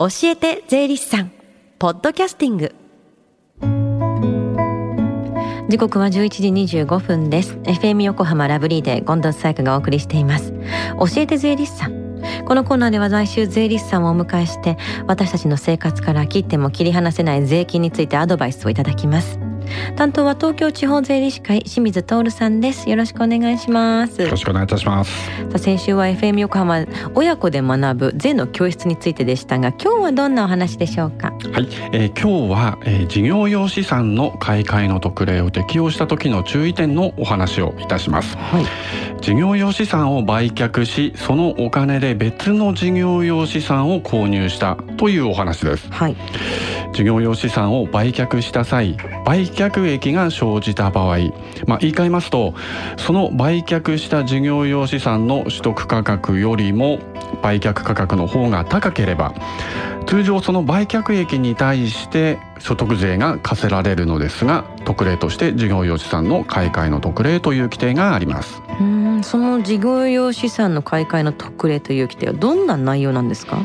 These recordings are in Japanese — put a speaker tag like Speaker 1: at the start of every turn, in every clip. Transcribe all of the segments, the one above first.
Speaker 1: 教えて税理士さんポッドキャスティング。時刻は11時25分です。FM 横浜ラブリーで近藤紗友香がお送りしています。教えて税理士さん。このコーナーでは来週税理士さんをお迎えして私たちの生活から切っても切り離せない税金についてアドバイスをいただきます。担当は東京地方税理士会清水徹さんです。よろしくお願いします。
Speaker 2: よろしくお願いいたします。
Speaker 1: さあ先週は FM 横浜親子で学ぶ税の教室についてでしたが今日はどんなお話でしょうか？
Speaker 2: はい、えー、今日は、えー、事業用資産の買い替えの特例を適用した時の注意点のお話をいたします、はい、事業用資産を売却しそのお金で別の事業用資産を購入したというお話です、はい、事業用資産を売却した際売却益が生じた場合、まあ、言い換えますとその売却した事業用資産の取得価格よりも売却価格の方が高ければ通常その売却益に対して所得税が課せられるのですが特例として事業用資産の買い替えの特例という規定があります。
Speaker 1: うんその事業用資産の買い替えの特例という規定はどんな内容なんですか？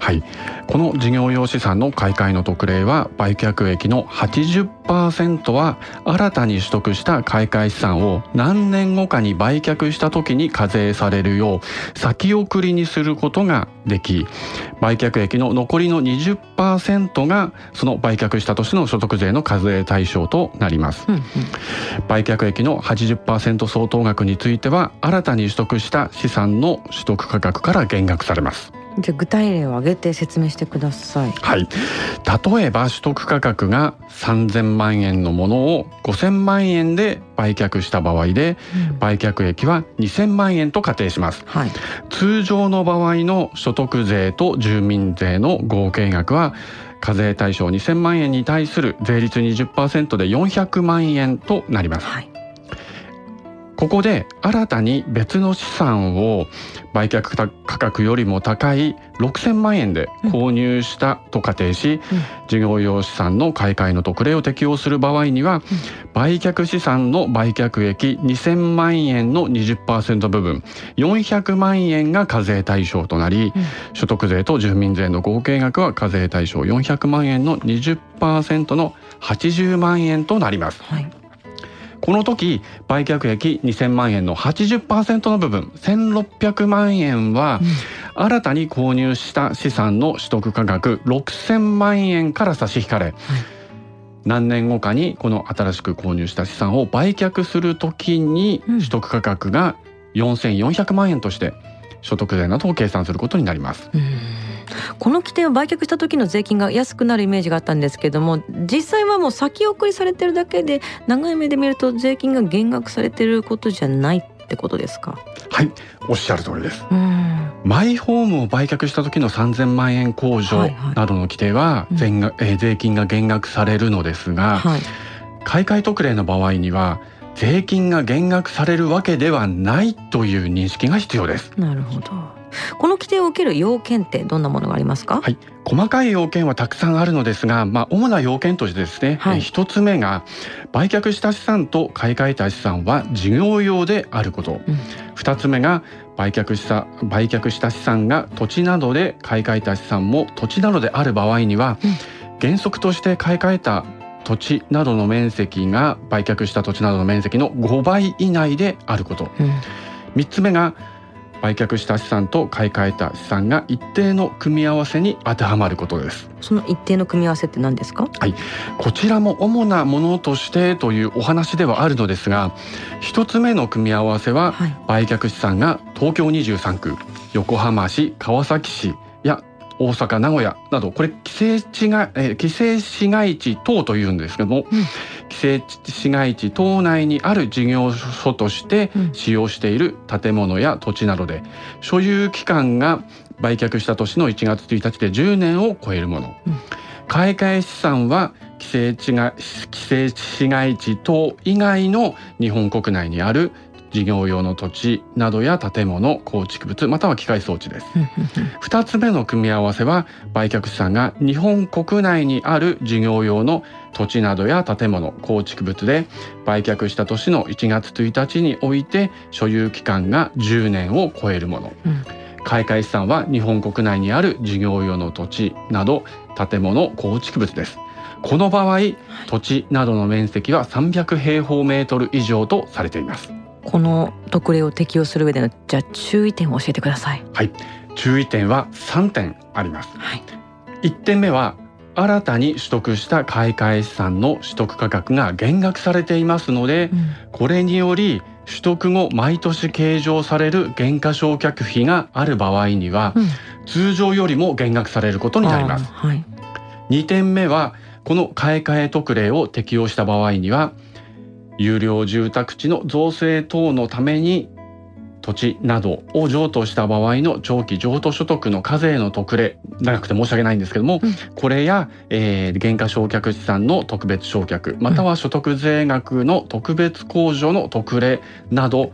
Speaker 2: はい。この事業用資産の買い替えの特例は売却益の80%は新たに取得した買い替え資産を何年後かに売却した時に課税されるよう先送りにすることができ売却益の残りの20%がその売却した年の所得税の課税対象となります、うんうん、売却益の80%相当額については新たに取得した資産の取得価格から減額されます
Speaker 1: じゃ具体例を挙げて説明してください。
Speaker 2: はい。例えば取得価格が3000万円のものを5000万円で売却した場合で、うん、売却益は2000万円と仮定します。はい。通常の場合の所得税と住民税の合計額は課税対象2000万円に対する税率20%で400万円となります。はい。ここで新たに別の資産を売却価格よりも高い6000万円で購入したと仮定し、うん、事業用資産の買い替えの特例を適用する場合には、うん、売却資産の売却益2000万円の20%部分400万円が課税対象となり、うん、所得税と住民税の合計額は課税対象400万円の20%の80万円となります。はいこの時売却益2000万円の80%の部分1600万円は、新たに購入した資産の取得価格6000万円から差し引かれ、はい、何年後かにこの新しく購入した資産を売却する時に取得価格が4400万円として所得税などを計算することになります。
Speaker 1: この規定を売却した時の税金が安くなるイメージがあったんですけども実際はもう先送りされてるだけで長い目で見ると税金が減額されてることじゃないってことですか？
Speaker 2: はいおっしゃる通りです、マイホームを売却した時の3000万円控除などの規定は税,、はいえー、税金が減額されるのですが、はい、買い替え特例の場合には税金が減額されるわけではないという認識が必要です。
Speaker 1: なるほどこの規定を受ける要件ってどんなものがありますか？
Speaker 2: はい。細かい要件はたくさんあるのですが、まあ、主な要件としてですね、はい、一つ目が売却した資産と買い替えた資産は事業用であること、二、うん、つ目が売却した売却した資産が土地などで買い替えた資産も土地などである場合には、うん、原則として買い替えた土地などの面積が売却した土地などの面積の5倍以内であること、うん、3つ目が売却した資産と買い替えた資産が一定の組み合わせに当てはまることです。
Speaker 1: その一定の組み合わせって何ですか？
Speaker 2: はい。こちらも主なものとしてというお話ではあるのですが一つ目の組み合わせは、はい、売却資産が東京23区横浜市川崎市や大阪名古屋などこれ規制地が、えー、規制市街地等というんですけども、うん、規制市街地等内にある事業所として使用している建物や土地などで所有期間が売却した年の1月1日で10年を超えるもの、うん、買い替え資産は規制地が規制市街地等以外の日本国内にある事業用の土地などや建物構築物または機械装置です。2つ目の組み合わせは売却資産が日本国内にある事業用の土地などや建物構築物で売却した年の1月1日において所有期間が10年を超えるもの、うん。開会資産は日本国内にある事業用の土地など建物構築物です。この場合、土地などの面積は300平方メートル以上とされています
Speaker 1: この特例を適用する上でのじゃあ注意点を教えてください。
Speaker 2: はい。注意点は3点あります、はい、1点目は新たに取得した買い替え資産の取得価格が減額されていますので、うん、これにより取得後毎年計上される減価償却費がある場合には、うん、通常よりも減額されることになります。はい、2点目はこの買い替え特例を適用した場合には有料住宅地の造成等のために土地などを譲渡した場合の長期譲渡所得の課税の特例長くて申し訳ないんですけども、うん、これや、えー、減価償却資産の特別償却または所得税額の特別控除の特例など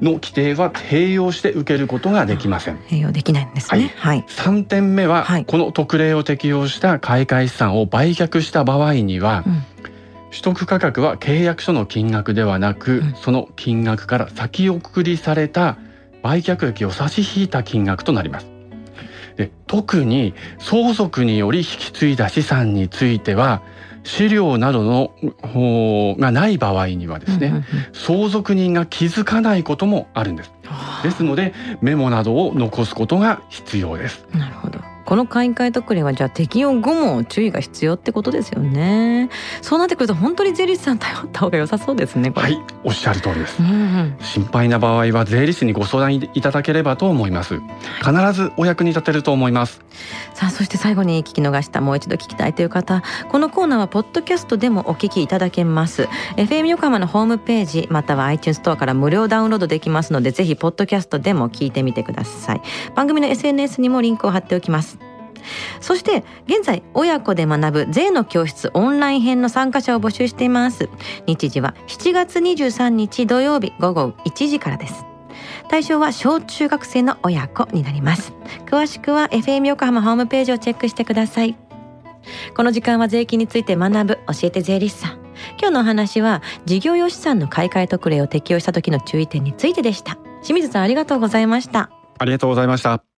Speaker 2: の規定は併用して受けることができません。
Speaker 1: 併用できないんですね。はい。
Speaker 2: 3点目は、はい、この特例を適用した買い替え資産を売却した場合には、うん取得価格は契約書の金額ではなく、うん、その金額から先送りされた売却益を差し引いた金額となります。で特に相続により引き継いだ資産については資料などのがない場合にはですね、相続人が気づかないこともあるんです。ですのでメモなどを残すことが必要です。
Speaker 1: なるほど。この買い替え特例はじゃあ適用後も注意が必要ってことですよね。そうなってくると本当に税理士さん頼った方が良さそうですね
Speaker 2: はいおっしゃる通りです、うんうん、心配な場合は税理士にご相談いただければと思います。必ずお役に立てると思います。
Speaker 1: さあそして最後に聞き逃したもう一度聞きたいという方このコーナーはポッドキャストでもお聞きいただけます。FM 横浜のホームページまたは iTunes ストアから無料ダウンロードできますのでぜひポッドキャストでも聞いてみてください。番組の SNS にもリンクを貼っておきますそして現在親子で学ぶ税の教室オンライン編の参加者を募集しています。日時は7月23日土曜日午後1時からです。対象は小中学生の親子になります。詳しくは FM 横浜ホームページをチェックしてください。この時間は税金について学ぶ教えて税理士さん。今日のお話は事業用資産の買い替え特例を適用した時の注意点についてでした。清水さんありがとうございました。
Speaker 2: ありがとうございました。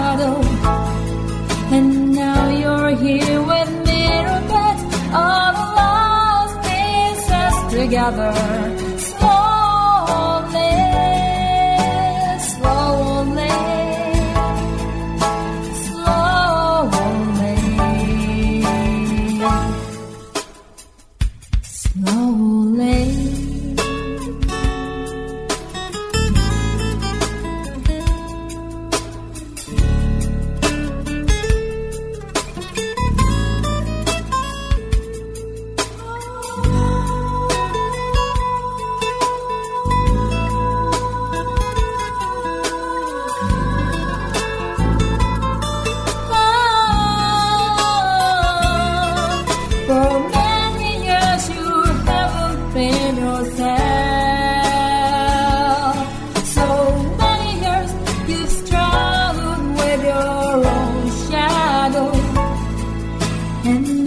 Speaker 3: Together your own shadow. And